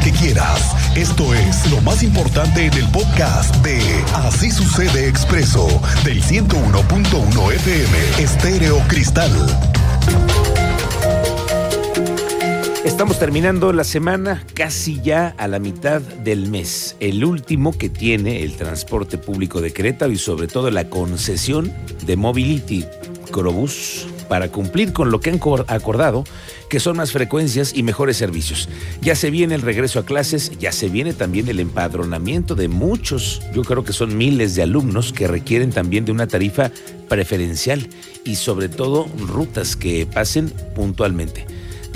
que quieras. Esto es lo más importante en el podcast de Así sucede expreso del 101.1 FM Estéreo Cristal. Estamos terminando la semana casi ya a la mitad del mes, el último que tiene el transporte público de Querétaro y sobre todo la concesión de Mobility Corobús para cumplir con lo que han acordado, que son más frecuencias y mejores servicios. Ya se viene el regreso a clases, ya se viene también el empadronamiento de muchos, yo creo que son miles de alumnos que requieren también de una tarifa preferencial y sobre todo rutas que pasen puntualmente.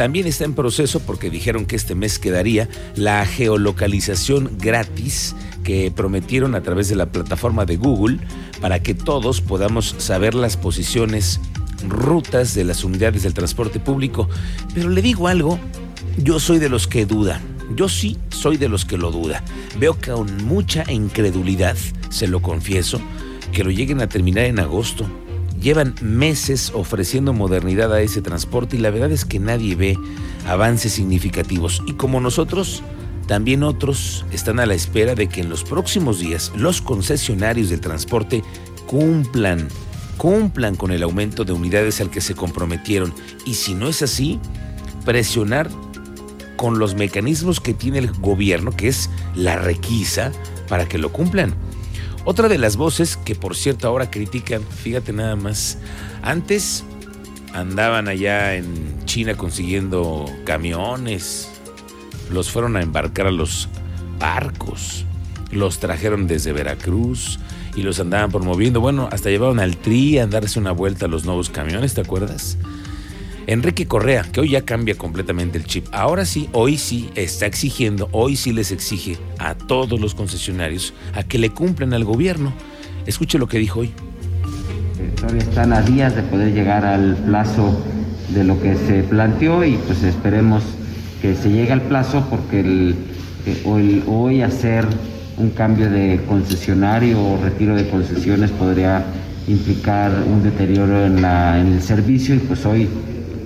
También está en proceso, porque dijeron que este mes quedaría, la geolocalización gratis que prometieron a través de la plataforma de Google para que todos podamos saber las posiciones, rutas de las unidades del transporte público. Pero le digo algo, yo soy de los que dudan. Yo sí soy de los que lo duda. Veo con mucha incredulidad, se lo confieso, que lo lleguen a terminar en agosto Llevan meses ofreciendo modernidad a ese transporte y la verdad es que nadie ve avances significativos. Y como nosotros, también otros están a la espera de que en los próximos días los concesionarios del transporte cumplan, cumplan con el aumento de unidades al que se comprometieron. Y si no es así, presionar con los mecanismos que tiene el gobierno, que es la requisa, para que lo cumplan. Otra de las voces que por cierto ahora critican, fíjate nada más, antes andaban allá en China consiguiendo camiones, los fueron a embarcar a los barcos, los trajeron desde Veracruz y los andaban promoviendo, bueno, hasta llevaron al TRI a darse una vuelta a los nuevos camiones, ¿te acuerdas? Enrique Correa, que hoy ya cambia completamente el chip. Ahora sí, hoy sí está exigiendo, hoy sí les exige a todos los concesionarios a que le cumplan al gobierno. Escuche lo que dijo hoy. Todavía están a días de poder llegar al plazo de lo que se planteó y pues esperemos que se llegue al plazo porque hoy, hoy hacer un cambio de concesionario o retiro de concesiones podría implicar un deterioro en, la, en el servicio y pues hoy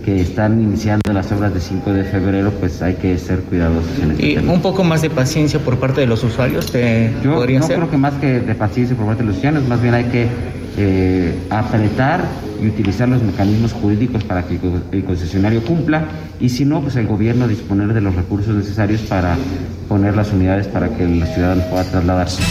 que están iniciando las obras de 5 de febrero, pues hay que ser cuidadosos en este y Un poco más de paciencia por parte de los usuarios, ¿te Yo no creo que más que de paciencia por parte de los usuarios, más bien hay que eh, apretar y utilizar los mecanismos jurídicos para que el concesionario cumpla y si no, pues el gobierno disponer de los recursos necesarios para poner las unidades para que los ciudadanos puedan trasladarse.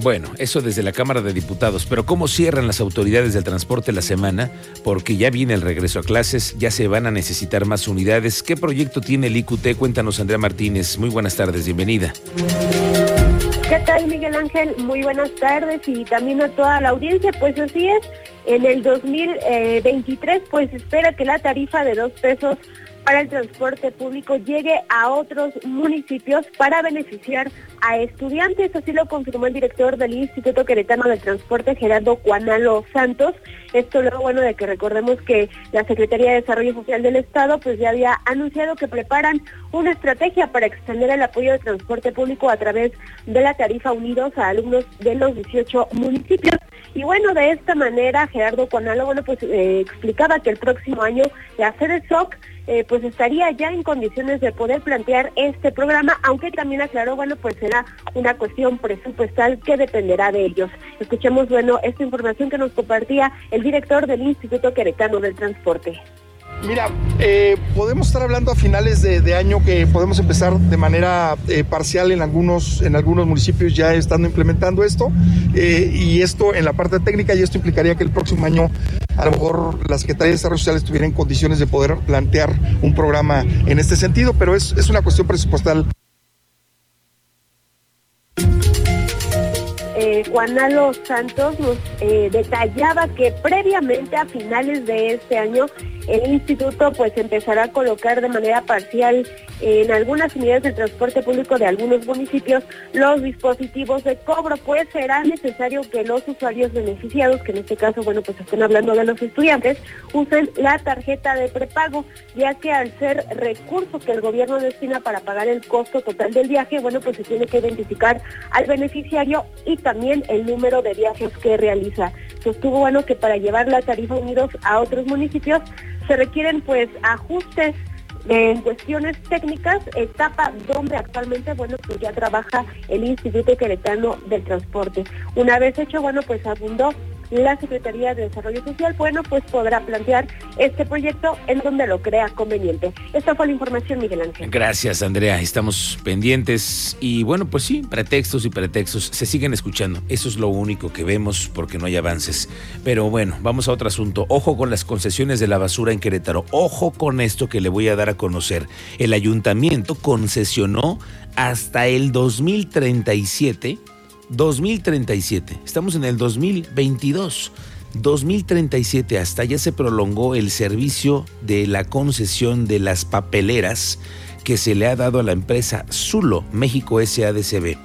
Bueno, eso desde la Cámara de Diputados, pero ¿cómo cierran las autoridades del transporte la semana? Porque ya viene el regreso a clases, ya se van a necesitar más unidades. ¿Qué proyecto tiene el IQT? Cuéntanos, Andrea Martínez. Muy buenas tardes, bienvenida. ¿Qué tal, Miguel Ángel? Muy buenas tardes y también a toda la audiencia. Pues así es, en el 2023 pues espera que la tarifa de dos pesos para el transporte público llegue a otros municipios para beneficiar a estudiantes. Así lo confirmó el director del Instituto Queretano del Transporte, Gerardo Juanalo Santos. Esto luego, bueno, de que recordemos que la Secretaría de Desarrollo Social del Estado pues ya había anunciado que preparan una estrategia para extender el apoyo de transporte público a través de la tarifa unidos a alumnos de los 18 municipios. Y bueno, de esta manera Gerardo Juanalo, bueno, pues eh, explicaba que el próximo año la sede SOC eh, pues estaría ya en condiciones de poder plantear este programa, aunque también aclaró, bueno, pues será una cuestión presupuestal que dependerá de ellos. Escuchemos, bueno, esta información que nos compartía el director del Instituto Queretano del Transporte. Mira, eh, podemos estar hablando a finales de, año que podemos empezar de manera eh, parcial en algunos, en algunos municipios ya estando implementando esto y esto en la parte técnica y esto implicaría que el próximo año a lo mejor la Secretaría de Desarrollo Social estuviera en condiciones de poder plantear un programa en este sentido, pero es, es una cuestión presupuestal. Eh, Juanalo Santos nos eh, detallaba que previamente a finales de este año el instituto pues empezará a colocar de manera parcial en algunas unidades de transporte público de algunos municipios los dispositivos de cobro, pues será necesario que los usuarios beneficiados, que en este caso, bueno, pues están hablando de los estudiantes, usen la tarjeta de prepago, ya que al ser recursos que el gobierno destina para pagar el costo total del viaje, bueno, pues se tiene que identificar al beneficiario y el número de viajes que realiza. Sostuvo, bueno, que para llevar la tarifa unidos a otros municipios se requieren pues ajustes En cuestiones técnicas, etapa donde actualmente, bueno, pues ya trabaja el Instituto Queretano del Transporte. Una vez hecho, bueno, pues abundó la Secretaría de Desarrollo Social, bueno, pues podrá plantear este proyecto en donde lo crea conveniente. Esta fue la información, Miguel Ángel. Gracias, Andrea. Estamos pendientes y bueno, pues sí, pretextos y pretextos se siguen escuchando. Eso es lo único que vemos porque no hay avances. Pero bueno, vamos a otro asunto. Ojo con las concesiones de la basura en Querétaro. Ojo con esto que le voy a dar a conocer. El ayuntamiento concesionó hasta el 2037 2037. Estamos en el 2022. 2037 hasta ya se prolongó el servicio de la concesión de las papeleras que se le ha dado a la empresa Zulo México SADCB.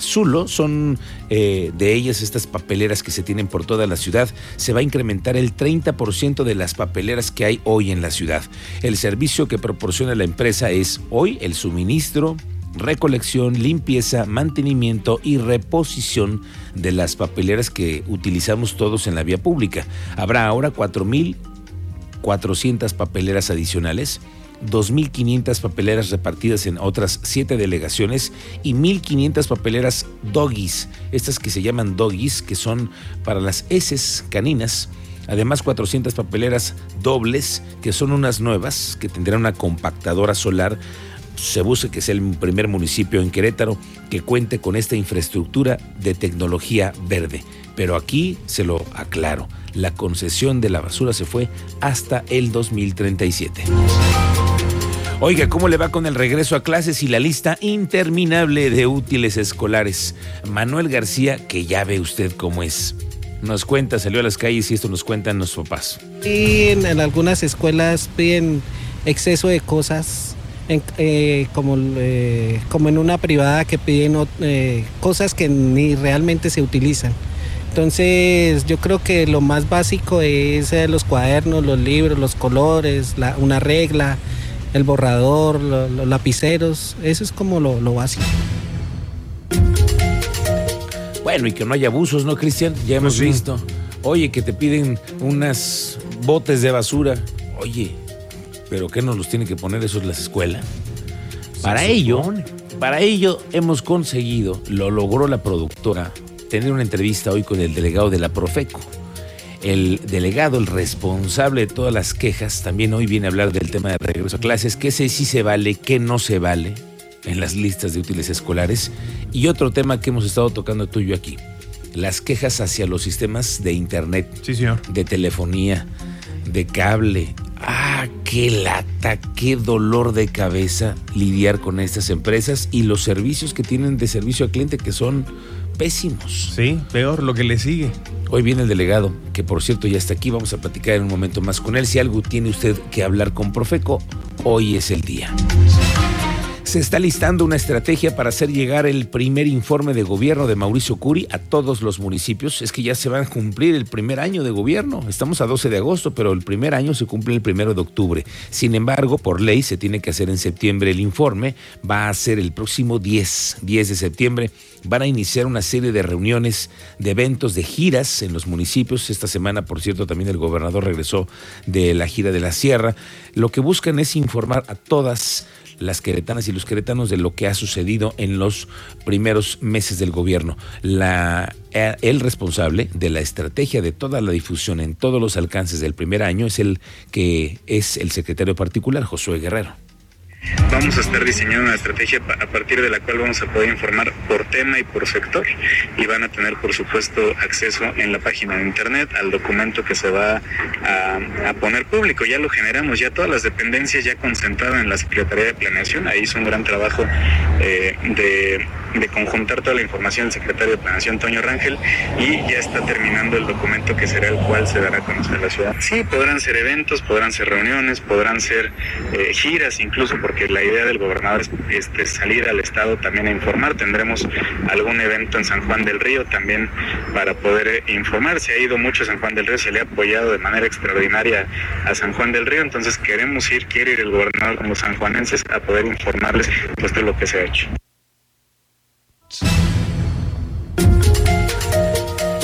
Zulo son eh, de ellas estas papeleras que se tienen por toda la ciudad. Se va a incrementar el 30% de las papeleras que hay hoy en la ciudad. El servicio que proporciona la empresa es hoy el suministro, recolección, limpieza, mantenimiento y reposición de las papeleras que utilizamos todos en la vía pública. Habrá ahora 4.400 papeleras adicionales. 2.500 papeleras repartidas en otras 7 delegaciones y 1.500 papeleras doggies, estas que se llaman doggies, que son para las heces caninas. Además, 400 papeleras dobles, que son unas nuevas, que tendrán una compactadora solar se busca que sea el primer municipio en Querétaro que cuente con esta infraestructura de tecnología verde. Pero aquí se lo aclaro, la concesión de la basura se fue hasta el 2037. Oiga, ¿cómo le va con el regreso a clases y la lista interminable de útiles escolares? Manuel García, que ya ve usted cómo es. Nos cuenta, salió a las calles y esto nos cuentan nuestros papás. en, en algunas escuelas piden exceso de cosas eh, como, eh, como en una privada que piden eh, cosas que ni realmente se utilizan. Entonces yo creo que lo más básico es los cuadernos, los libros, los colores, una regla, el borrador, los lapiceros, eso es como lo, lo básico. Bueno, y que no haya abusos, ¿no, Cristian? Ya hemos pues visto. Oye, que te piden unas botes de basura. Oye, pero ¿qué nos los tiene que poner eso en las escuelas? Para ello, para ello hemos conseguido, lo logró la productora, tener una entrevista hoy con el delegado de la Profeco. El delegado, el responsable de todas las quejas, también hoy viene a hablar del tema de regreso a clases, qué sé si se vale, qué no se vale en las listas de útiles escolares. Y otro tema que hemos estado tocando tú y yo aquí, las quejas hacia los sistemas de internet, de telefonía, de cable, Ah, qué lata, qué dolor de cabeza lidiar con estas empresas y los servicios que tienen de servicio al cliente que son pésimos. Sí, peor lo que le sigue. Hoy viene el delegado, que por cierto ya está aquí, vamos a platicar en un momento más con él. Si algo tiene usted que hablar con Profeco, hoy es el día. Se está listando una estrategia para hacer llegar el primer informe de gobierno de Mauricio Curi a todos los municipios. Es que ya se va a cumplir el primer año de gobierno. Estamos a 12 de agosto, pero el primer año se cumple el primero de octubre. Sin embargo, por ley se tiene que hacer en septiembre el informe. Va a ser el próximo 10, 10 de septiembre. Van a iniciar una serie de reuniones, de eventos, de giras en los municipios. Esta semana, por cierto, también el gobernador regresó de la gira de la Sierra. Lo que buscan es informar a todas las queretanas y los queretanos de lo que ha sucedido en los primeros meses del gobierno. La, eh, el responsable de la estrategia de toda la difusión en todos los alcances del primer año es el que es el secretario particular, Josué Guerrero. Vamos a estar diseñando una estrategia a partir de la cual vamos a poder informar por tema y por sector y van a tener por supuesto acceso en la página de internet al documento que se va a, poner público. Ya lo generamos, ya todas las dependencias ya concentradas en la Secretaría de Planeación, ahí hizo un gran trabajo eh, de, de conjuntar toda la información del secretario de Planeación, Toño Rangel, y ya está terminando el documento que será el cual se dará a conocer la ciudad. Sí, podrán ser eventos, podrán ser reuniones, podrán ser eh, giras incluso porque la idea del gobernador es este, salir al Estado también a informar. Tendremos algún evento en San Juan del Río también para poder eh, informar. Se ha ido mucho a San Juan del Río, se le ha apoyado de manera extraordinaria a San Juan del Río, entonces queremos ir, quiere ir el gobernador como sanjuanenses a poder informarles de lo que se ha hecho.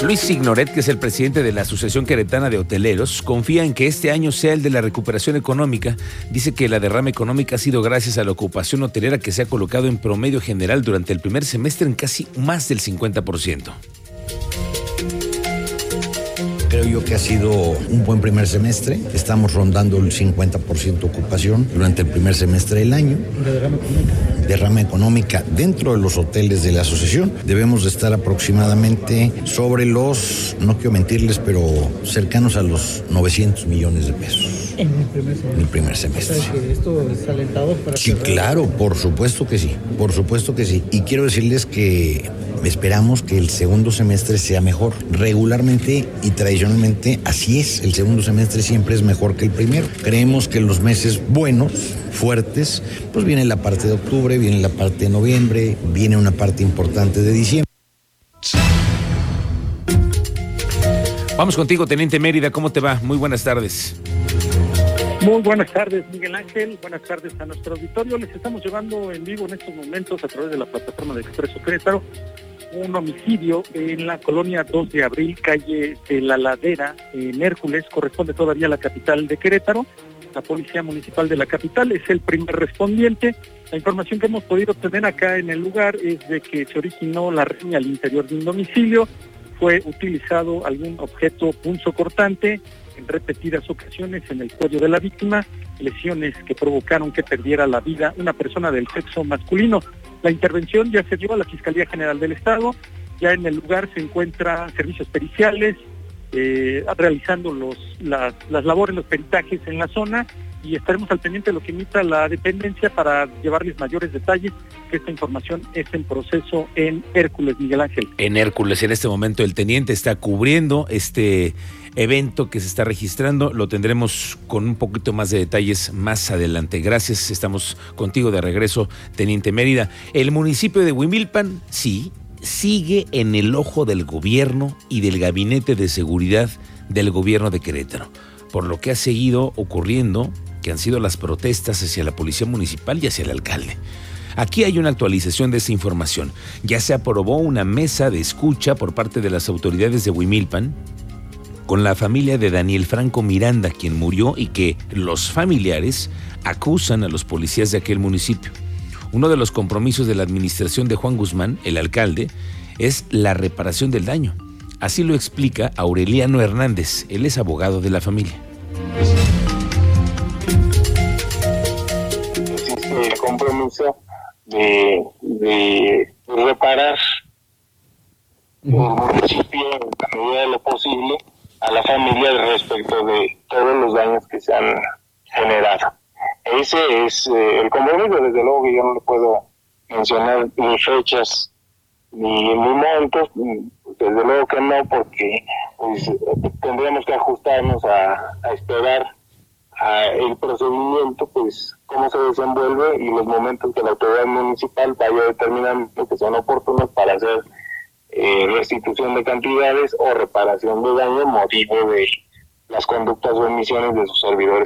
Luis Signoret, que es el presidente de la Asociación Queretana de Hoteleros, confía en que este año sea el de la recuperación económica. Dice que la derrama económica ha sido gracias a la ocupación hotelera que se ha colocado en promedio general durante el primer semestre en casi más del 50%. Creo yo que ha sido un buen primer semestre. Estamos rondando el 50% ocupación durante el primer semestre del año. ¿De derrama económica? Derrama económica dentro de los hoteles de la asociación. Debemos de estar aproximadamente sobre los, no quiero mentirles, pero cercanos a los 900 millones de pesos. En el primer semestre. En el primer semestre. O sea, que esto es alentador para Sí, claro, por supuesto que sí, por supuesto que sí. Y quiero decirles que esperamos que el segundo semestre sea mejor. Regularmente y tradicionalmente así es, el segundo semestre siempre es mejor que el primero. Creemos que los meses buenos, fuertes, pues viene la parte de octubre, viene la parte de noviembre, viene una parte importante de diciembre. Vamos contigo, Teniente Mérida, ¿cómo te va? Muy buenas tardes. Muy buenas tardes, Miguel Ángel. Buenas tardes a nuestro auditorio. Les estamos llevando en vivo en estos momentos a través de la plataforma de Expreso Querétaro un homicidio en la colonia 2 de abril, calle de la Ladera, en Hércules, corresponde todavía a la capital de Querétaro. La Policía Municipal de la capital es el primer respondiente. La información que hemos podido obtener acá en el lugar es de que se originó la riña al interior de un domicilio, fue utilizado algún objeto punzocortante en repetidas ocasiones en el cuello de la víctima, lesiones que provocaron que perdiera la vida una persona del sexo masculino. La intervención ya se dio a la Fiscalía General del Estado, ya en el lugar se encuentran servicios periciales, eh, realizando los, las, las labores, los peritajes en la zona y estaremos al pendiente de lo que emita la dependencia para llevarles mayores detalles, que esta información es en proceso en Hércules, Miguel Ángel. En Hércules, en este momento el teniente está cubriendo este evento que se está registrando. Lo tendremos con un poquito más de detalles más adelante. Gracias, estamos contigo de regreso, Teniente Mérida. El municipio de Huimilpan, sí, sigue en el ojo del gobierno y del gabinete de seguridad del gobierno de Querétaro, por lo que ha seguido ocurriendo, que han sido las protestas hacia la policía municipal y hacia el alcalde. Aquí hay una actualización de esta información. Ya se aprobó una mesa de escucha por parte de las autoridades de Huimilpan con la familia de Daniel Franco Miranda, quien murió y que los familiares acusan a los policías de aquel municipio. Uno de los compromisos de la administración de Juan Guzmán, el alcalde, es la reparación del daño. Así lo explica Aureliano Hernández, él es abogado de la familia. Compromiso de, de reparar el municipio en la medida de lo posible a la familia respecto de todos los daños que se han generado. Ese es eh, el compromiso, desde luego que yo no le puedo mencionar ni fechas ni, ni montos, desde luego que no, porque pues, tendríamos que ajustarnos a, a esperar a el procedimiento, pues cómo se desenvuelve y los momentos que la autoridad municipal vaya determinando que son oportunos para hacer eh, restitución de cantidades o reparación de daño motivo de las conductas o emisiones de sus servidores